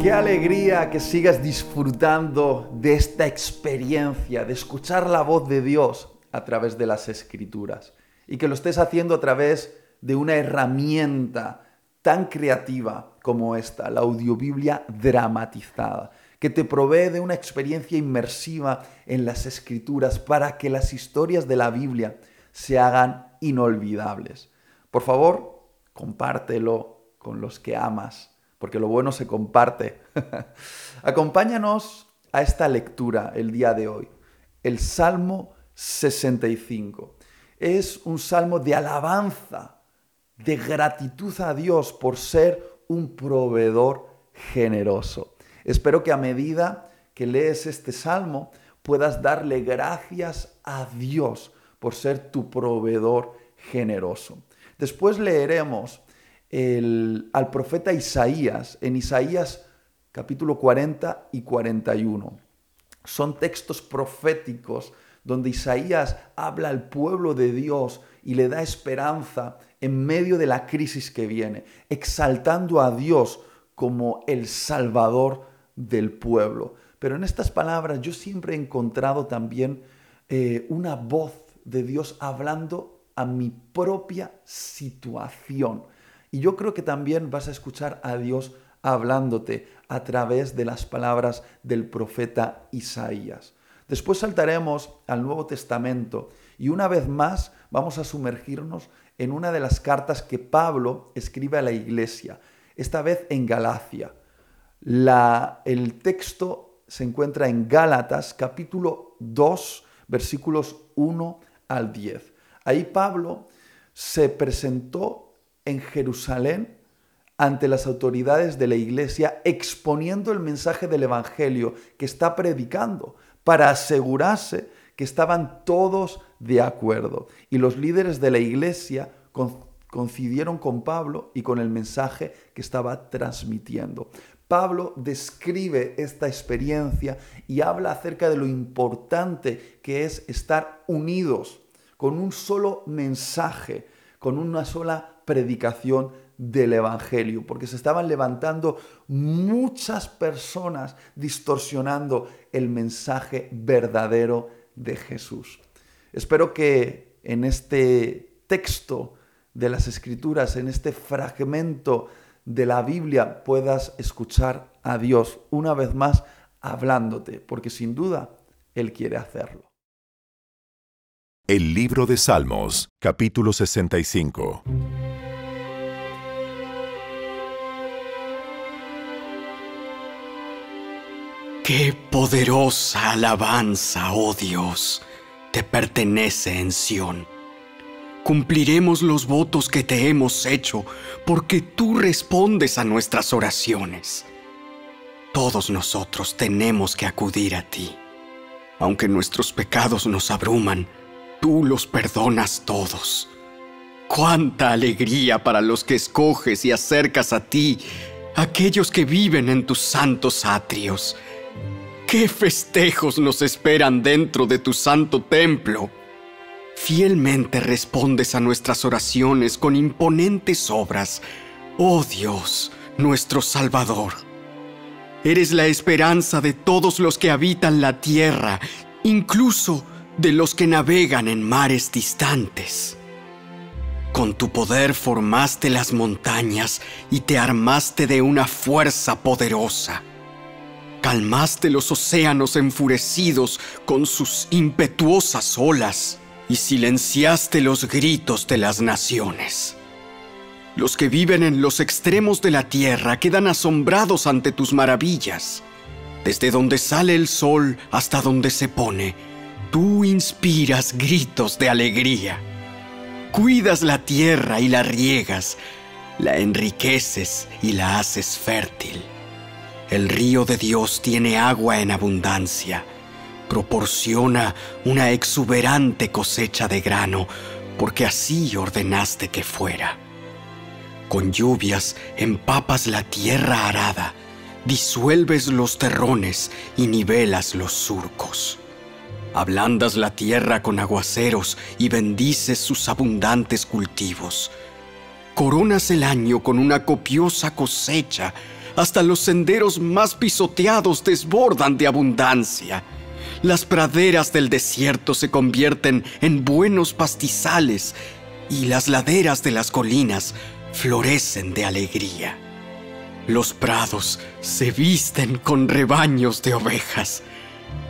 Qué alegría que sigas disfrutando de esta experiencia, de escuchar la voz de Dios a través de las escrituras y que lo estés haciendo a través de una herramienta tan creativa como esta, la audiobiblia dramatizada, que te provee de una experiencia inmersiva en las escrituras para que las historias de la Biblia se hagan inolvidables. Por favor, compártelo con los que amas porque lo bueno se comparte. Acompáñanos a esta lectura el día de hoy, el Salmo 65. Es un salmo de alabanza, de gratitud a Dios por ser un proveedor generoso. Espero que a medida que lees este salmo puedas darle gracias a Dios por ser tu proveedor generoso. Después leeremos al profeta Isaías en Isaías capítulo 40 y 41. Son textos proféticos donde Isaías habla al pueblo de Dios y le da esperanza en medio de la crisis que viene, exaltando a Dios como el salvador del pueblo. Pero en estas palabras yo siempre he encontrado también eh, una voz de Dios hablando a mi propia situación. Y yo creo que también vas a escuchar a Dios hablándote a través de las palabras del profeta Isaías. Después saltaremos al Nuevo Testamento y una vez más vamos a sumergirnos en una de las cartas que Pablo escribe a la iglesia, esta vez en Galacia. La, el texto se encuentra en Gálatas capítulo 2 versículos 1 al 10. Ahí Pablo se presentó en Jerusalén ante las autoridades de la iglesia exponiendo el mensaje del Evangelio que está predicando para asegurarse que estaban todos de acuerdo. Y los líderes de la iglesia coincidieron con Pablo y con el mensaje que estaba transmitiendo. Pablo describe esta experiencia y habla acerca de lo importante que es estar unidos con un solo mensaje, con una sola predicación del Evangelio, porque se estaban levantando muchas personas distorsionando el mensaje verdadero de Jesús. Espero que en este texto de las Escrituras, en este fragmento de la Biblia, puedas escuchar a Dios una vez más hablándote, porque sin duda Él quiere hacerlo. El libro de Salmos, capítulo 65. Qué poderosa alabanza, oh Dios, te pertenece en Sión. Cumpliremos los votos que te hemos hecho, porque tú respondes a nuestras oraciones. Todos nosotros tenemos que acudir a ti. Aunque nuestros pecados nos abruman, tú los perdonas todos. Cuánta alegría para los que escoges y acercas a ti, aquellos que viven en tus santos atrios ¿Qué festejos nos esperan dentro de tu santo templo? Fielmente respondes a nuestras oraciones con imponentes obras, oh Dios, nuestro Salvador. Eres la esperanza de todos los que habitan la tierra, incluso de los que navegan en mares distantes. Con tu poder formaste las montañas y te armaste de una fuerza poderosa. Calmaste los océanos enfurecidos con sus impetuosas olas y silenciaste los gritos de las naciones. Los que viven en los extremos de la tierra quedan asombrados ante tus maravillas. Desde donde sale el sol hasta donde se pone, tú inspiras gritos de alegría. Cuidas la tierra y la riegas, la enriqueces y la haces fértil. El río de Dios tiene agua en abundancia, proporciona una exuberante cosecha de grano, porque así ordenaste que fuera. Con lluvias empapas la tierra arada, disuelves los terrones y nivelas los surcos. Ablandas la tierra con aguaceros y bendices sus abundantes cultivos. Coronas el año con una copiosa cosecha hasta los senderos más pisoteados desbordan de abundancia. Las praderas del desierto se convierten en buenos pastizales y las laderas de las colinas florecen de alegría. Los prados se visten con rebaños de ovejas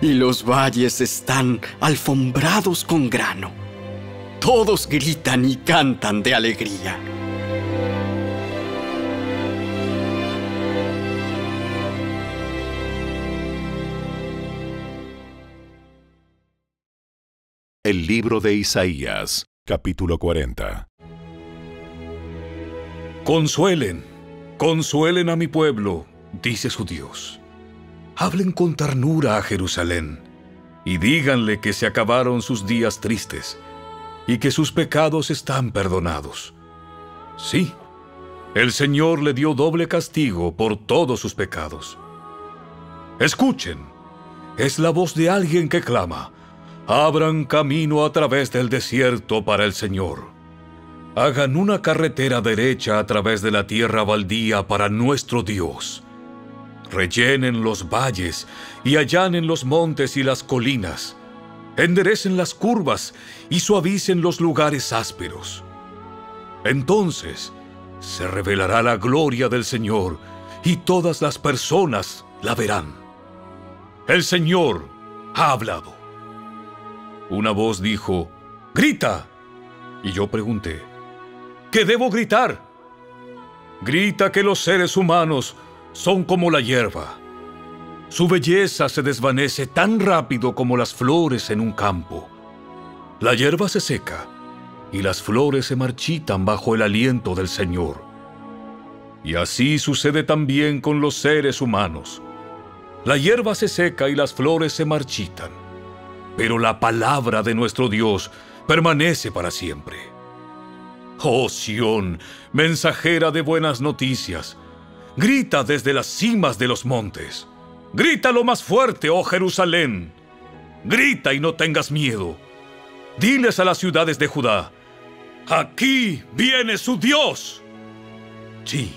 y los valles están alfombrados con grano. Todos gritan y cantan de alegría. El libro de Isaías, capítulo 40. Consuelen, consuelen a mi pueblo, dice su Dios. Hablen con ternura a Jerusalén y díganle que se acabaron sus días tristes y que sus pecados están perdonados. Sí, el Señor le dio doble castigo por todos sus pecados. Escuchen, es la voz de alguien que clama, abran camino a través del desierto para el Señor. Hagan una carretera derecha a través de la tierra baldía para nuestro Dios rellenen los valles y allanen los montes y las colinas, enderecen las curvas y suavicen los lugares ásperos. Entonces se revelará la gloria del Señor y todas las personas la verán. El Señor ha hablado. Una voz dijo, Grita. Y yo pregunté, ¿qué debo gritar? Grita que los seres humanos son como la hierba. Su belleza se desvanece tan rápido como las flores en un campo. La hierba se seca y las flores se marchitan bajo el aliento del Señor. Y así sucede también con los seres humanos. La hierba se seca y las flores se marchitan, pero la palabra de nuestro Dios permanece para siempre. Oh Sión, mensajera de buenas noticias, Grita desde las cimas de los montes. Grita lo más fuerte, oh Jerusalén. Grita y no tengas miedo. Diles a las ciudades de Judá, aquí viene su Dios. Sí,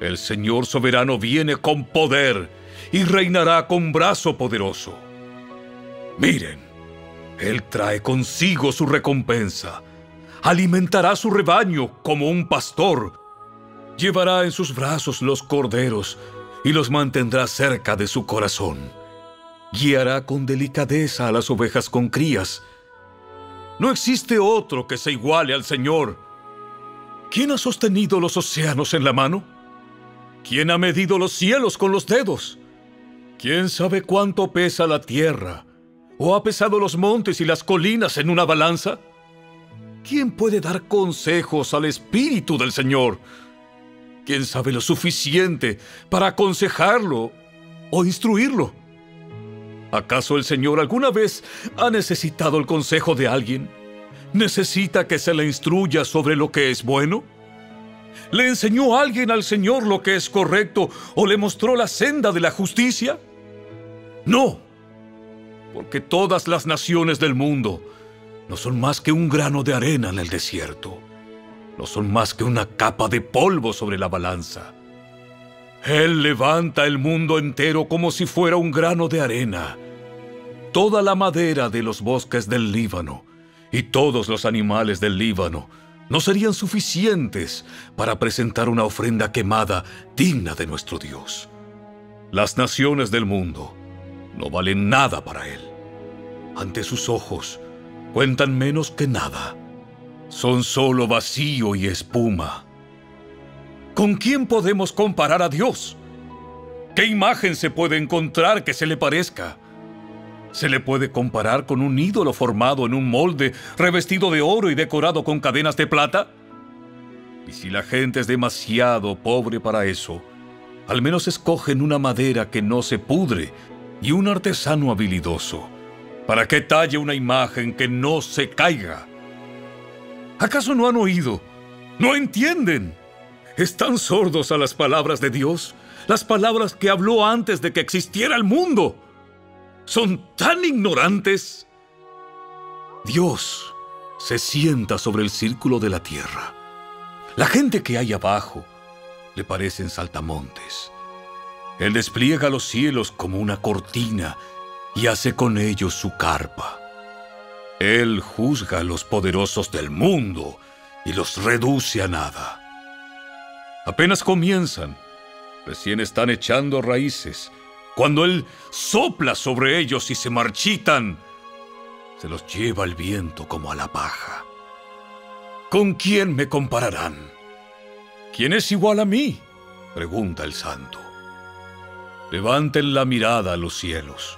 el Señor soberano viene con poder y reinará con brazo poderoso. Miren, Él trae consigo su recompensa. Alimentará su rebaño como un pastor Llevará en sus brazos los corderos y los mantendrá cerca de su corazón. Guiará con delicadeza a las ovejas con crías. No existe otro que se iguale al Señor. ¿Quién ha sostenido los océanos en la mano? ¿Quién ha medido los cielos con los dedos? ¿Quién sabe cuánto pesa la tierra? ¿O ha pesado los montes y las colinas en una balanza? ¿Quién puede dar consejos al Espíritu del Señor? ¿Quién sabe lo suficiente para aconsejarlo o instruirlo? ¿Acaso el Señor alguna vez ha necesitado el consejo de alguien? ¿Necesita que se le instruya sobre lo que es bueno? ¿Le enseñó alguien al Señor lo que es correcto o le mostró la senda de la justicia? No, porque todas las naciones del mundo no son más que un grano de arena en el desierto no son más que una capa de polvo sobre la balanza. Él levanta el mundo entero como si fuera un grano de arena. Toda la madera de los bosques del Líbano y todos los animales del Líbano no serían suficientes para presentar una ofrenda quemada digna de nuestro Dios. Las naciones del mundo no valen nada para Él. Ante sus ojos cuentan menos que nada son solo vacío y espuma. ¿Con quién podemos comparar a Dios? ¿Qué imagen se puede encontrar que se le parezca? ¿Se le puede comparar con un ídolo formado en un molde revestido de oro y decorado con cadenas de plata? Y si la gente es demasiado pobre para eso, al menos escogen una madera que no se pudre y un artesano habilidoso, para que talle una imagen que no se caiga. ¿Acaso no han oído? ¿No entienden? ¿Están sordos a las palabras de Dios? Las palabras que habló antes de que existiera el mundo. ¿Son tan ignorantes? Dios se sienta sobre el círculo de la tierra. La gente que hay abajo le parecen saltamontes. Él despliega los cielos como una cortina y hace con ellos su carpa. Él juzga a los poderosos del mundo y los reduce a nada. Apenas comienzan, recién están echando raíces. Cuando Él sopla sobre ellos y se marchitan, se los lleva el viento como a la paja. ¿Con quién me compararán? ¿Quién es igual a mí? pregunta el santo. Levanten la mirada a los cielos.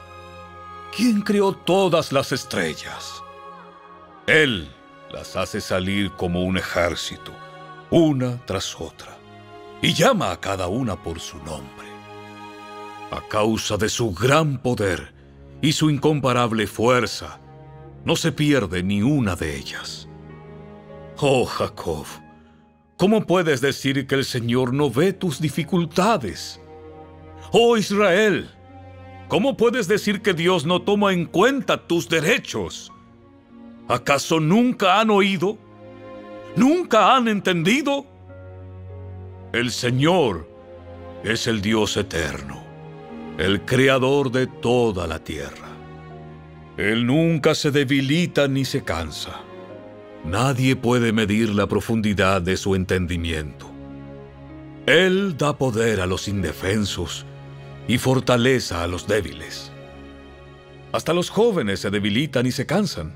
¿Quién creó todas las estrellas? Él las hace salir como un ejército, una tras otra, y llama a cada una por su nombre. A causa de su gran poder y su incomparable fuerza, no se pierde ni una de ellas. Oh Jacob, ¿cómo puedes decir que el Señor no ve tus dificultades? Oh Israel, ¿cómo puedes decir que Dios no toma en cuenta tus derechos? ¿Acaso nunca han oído? ¿Nunca han entendido? El Señor es el Dios eterno, el creador de toda la tierra. Él nunca se debilita ni se cansa. Nadie puede medir la profundidad de su entendimiento. Él da poder a los indefensos y fortaleza a los débiles. Hasta los jóvenes se debilitan y se cansan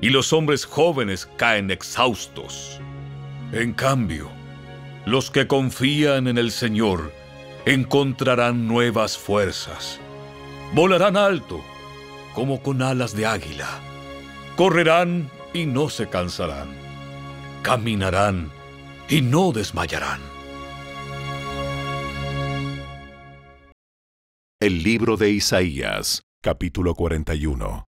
y los hombres jóvenes caen exhaustos. En cambio, los que confían en el Señor encontrarán nuevas fuerzas. Volarán alto, como con alas de águila. Correrán y no se cansarán. Caminarán y no desmayarán. El libro de Isaías, capítulo 41.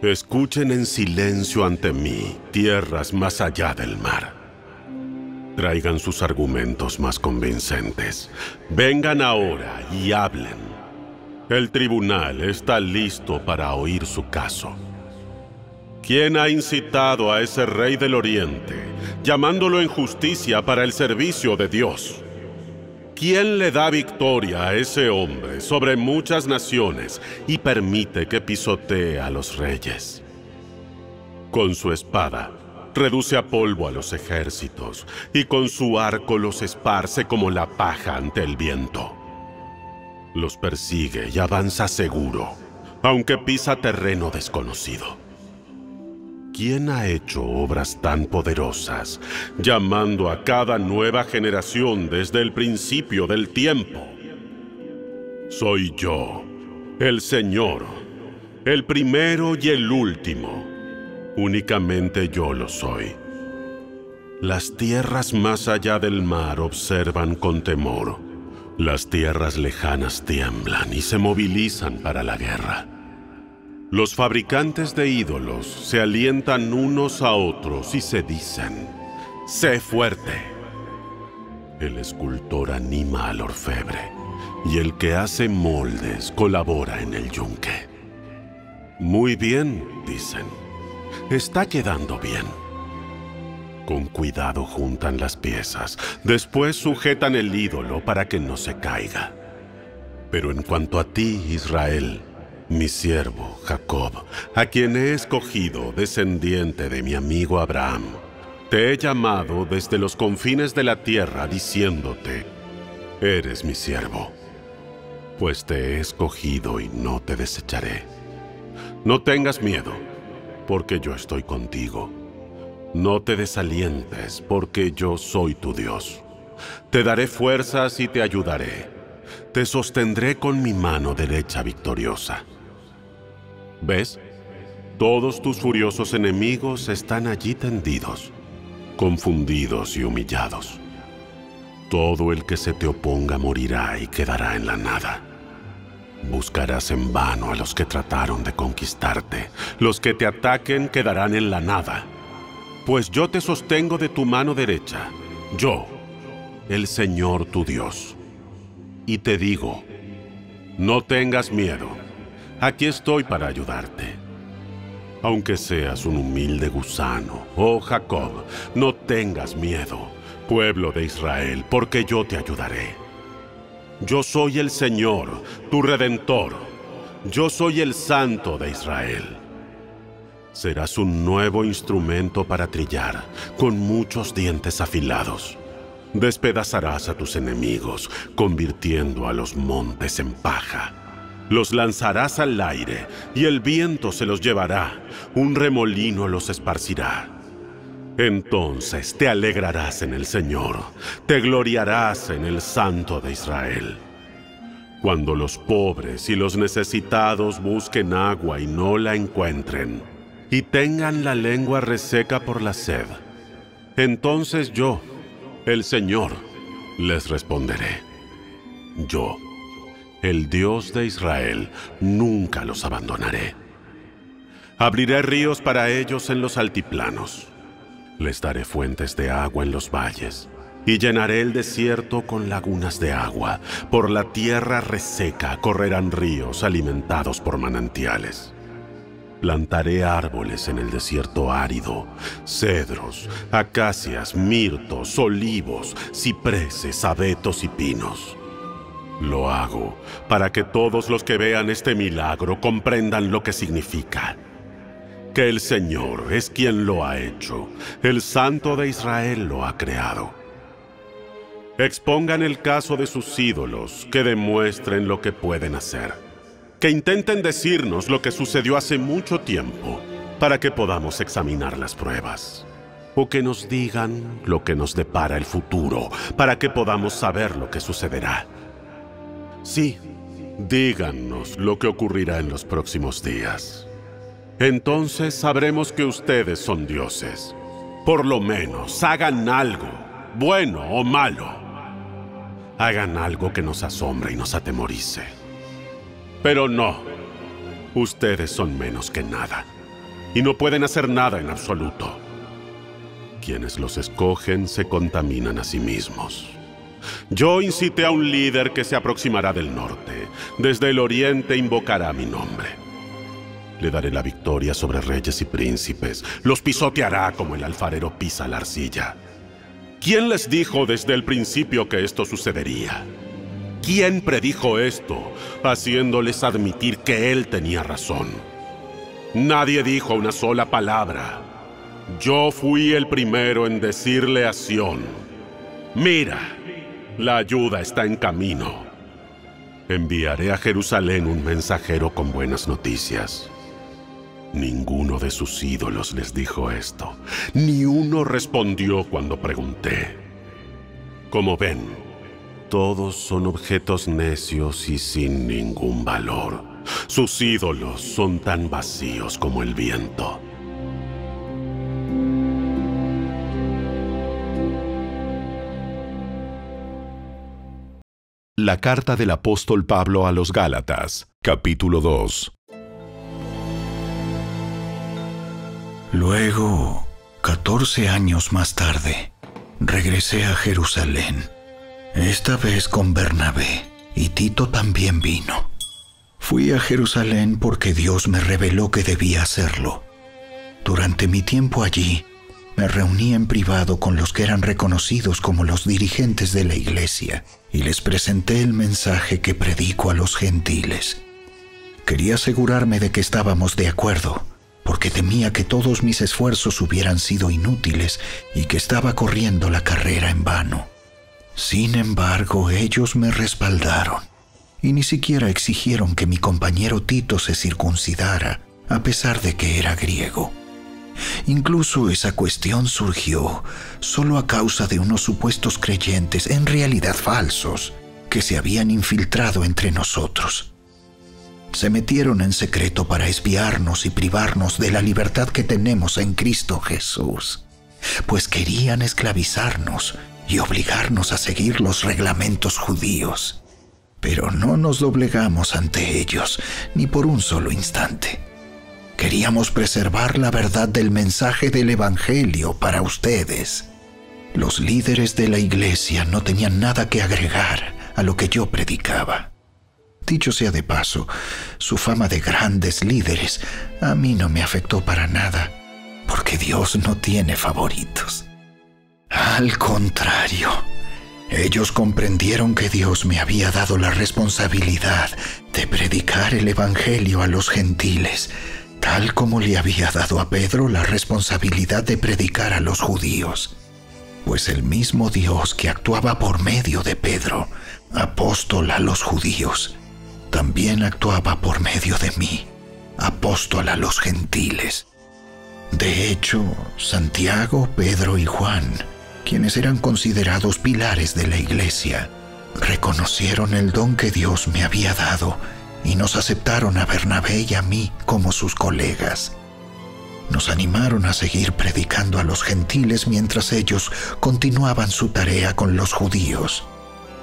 Escuchen en silencio ante mí, tierras más allá del mar. Traigan sus argumentos más convincentes. Vengan ahora y hablen. El tribunal está listo para oír su caso. ¿Quién ha incitado a ese rey del oriente, llamándolo en justicia para el servicio de Dios? ¿Quién le da victoria a ese hombre sobre muchas naciones y permite que pisotee a los reyes? Con su espada, reduce a polvo a los ejércitos y con su arco los esparce como la paja ante el viento. Los persigue y avanza seguro, aunque pisa terreno desconocido. ¿Quién ha hecho obras tan poderosas, llamando a cada nueva generación desde el principio del tiempo? Soy yo, el Señor, el primero y el último. Únicamente yo lo soy. Las tierras más allá del mar observan con temor. Las tierras lejanas tiemblan y se movilizan para la guerra. Los fabricantes de ídolos se alientan unos a otros y se dicen, sé fuerte. El escultor anima al orfebre y el que hace moldes colabora en el yunque. Muy bien, dicen. Está quedando bien. Con cuidado juntan las piezas, después sujetan el ídolo para que no se caiga. Pero en cuanto a ti, Israel, mi siervo Jacob, a quien he escogido descendiente de mi amigo Abraham. Te he llamado desde los confines de la tierra diciéndote, eres mi siervo, pues te he escogido y no te desecharé. No tengas miedo, porque yo estoy contigo. No te desalientes, porque yo soy tu Dios. Te daré fuerzas y te ayudaré. Te sostendré con mi mano derecha victoriosa. ¿Ves? Todos tus furiosos enemigos están allí tendidos, confundidos y humillados. Todo el que se te oponga morirá y quedará en la nada. Buscarás en vano a los que trataron de conquistarte. Los que te ataquen quedarán en la nada. Pues yo te sostengo de tu mano derecha, yo, el Señor tu Dios. Y te digo, no tengas miedo Aquí estoy para ayudarte. Aunque seas un humilde gusano, oh Jacob, no tengas miedo, pueblo de Israel, porque yo te ayudaré. Yo soy el Señor, tu redentor. Yo soy el Santo de Israel. Serás un nuevo instrumento para trillar, con muchos dientes afilados. Despedazarás a tus enemigos, convirtiendo a los montes en paja. Los lanzarás al aire, y el viento se los llevará, un remolino los esparcirá. Entonces te alegrarás en el Señor, te gloriarás en el Santo de Israel. Cuando los pobres y los necesitados busquen agua y no la encuentren, y tengan la lengua reseca por la sed, entonces yo, el Señor, les responderé. Yo, el Dios de Israel, nunca los abandonaré. Abriré ríos para ellos en los altiplanos les daré fuentes de agua en los valles, y llenaré el desierto con lagunas de agua. Por la tierra reseca correrán ríos alimentados por manantiales. Plantaré árboles en el desierto árido, cedros, acacias, mirtos, olivos, cipreses, abetos y pinos. Lo hago para que todos los que vean este milagro comprendan lo que significa que el Señor es quien lo ha hecho, el Santo de Israel lo ha creado. Expongan el caso de sus ídolos, que demuestren lo que pueden hacer, que intenten decirnos lo que sucedió hace mucho tiempo, para que podamos examinar las pruebas, o que nos digan lo que nos depara el futuro, para que podamos saber lo que sucederá. Sí, díganos lo que ocurrirá en los próximos días. Entonces sabremos que ustedes son dioses. Por lo menos hagan algo, bueno o malo. Hagan algo que nos asombre y nos atemorice. Pero no, ustedes son menos que nada. Y no pueden hacer nada en absoluto. Quienes los escogen se contaminan a sí mismos. Yo incité a un líder que se aproximará del norte. Desde el oriente invocará mi nombre. Le daré la victoria sobre reyes y príncipes. Los pisoteará como el alfarero pisa la arcilla. ¿Quién les dijo desde el principio que esto sucedería? ¿Quién predijo esto, haciéndoles admitir que él tenía razón? Nadie dijo una sola palabra. Yo fui el primero en decirle a Sión, mira, la ayuda está en camino. Enviaré a Jerusalén un mensajero con buenas noticias. Ninguno de sus ídolos les dijo esto. Ni uno respondió cuando pregunté. Como ven, todos son objetos necios y sin ningún valor. Sus ídolos son tan vacíos como el viento. La carta del apóstol Pablo a los Gálatas, capítulo 2. Luego, catorce años más tarde, regresé a Jerusalén, esta vez con Bernabé, y Tito también vino. Fui a Jerusalén porque Dios me reveló que debía hacerlo. Durante mi tiempo allí, me reuní en privado con los que eran reconocidos como los dirigentes de la iglesia y les presenté el mensaje que predico a los gentiles. Quería asegurarme de que estábamos de acuerdo porque temía que todos mis esfuerzos hubieran sido inútiles y que estaba corriendo la carrera en vano. Sin embargo, ellos me respaldaron y ni siquiera exigieron que mi compañero Tito se circuncidara, a pesar de que era griego. Incluso esa cuestión surgió solo a causa de unos supuestos creyentes, en realidad falsos, que se habían infiltrado entre nosotros se metieron en secreto para espiarnos y privarnos de la libertad que tenemos en Cristo Jesús, pues querían esclavizarnos y obligarnos a seguir los reglamentos judíos. Pero no nos doblegamos ante ellos ni por un solo instante. Queríamos preservar la verdad del mensaje del Evangelio para ustedes. Los líderes de la iglesia no tenían nada que agregar a lo que yo predicaba. Dicho sea de paso, su fama de grandes líderes a mí no me afectó para nada, porque Dios no tiene favoritos. Al contrario, ellos comprendieron que Dios me había dado la responsabilidad de predicar el Evangelio a los gentiles, tal como le había dado a Pedro la responsabilidad de predicar a los judíos. Pues el mismo Dios que actuaba por medio de Pedro, apóstol a los judíos, también actuaba por medio de mí, apóstol a los gentiles. De hecho, Santiago, Pedro y Juan, quienes eran considerados pilares de la iglesia, reconocieron el don que Dios me había dado y nos aceptaron a Bernabé y a mí como sus colegas. Nos animaron a seguir predicando a los gentiles mientras ellos continuaban su tarea con los judíos.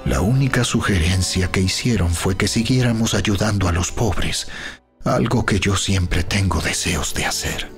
La única sugerencia que hicieron fue que siguiéramos ayudando a los pobres, algo que yo siempre tengo deseos de hacer.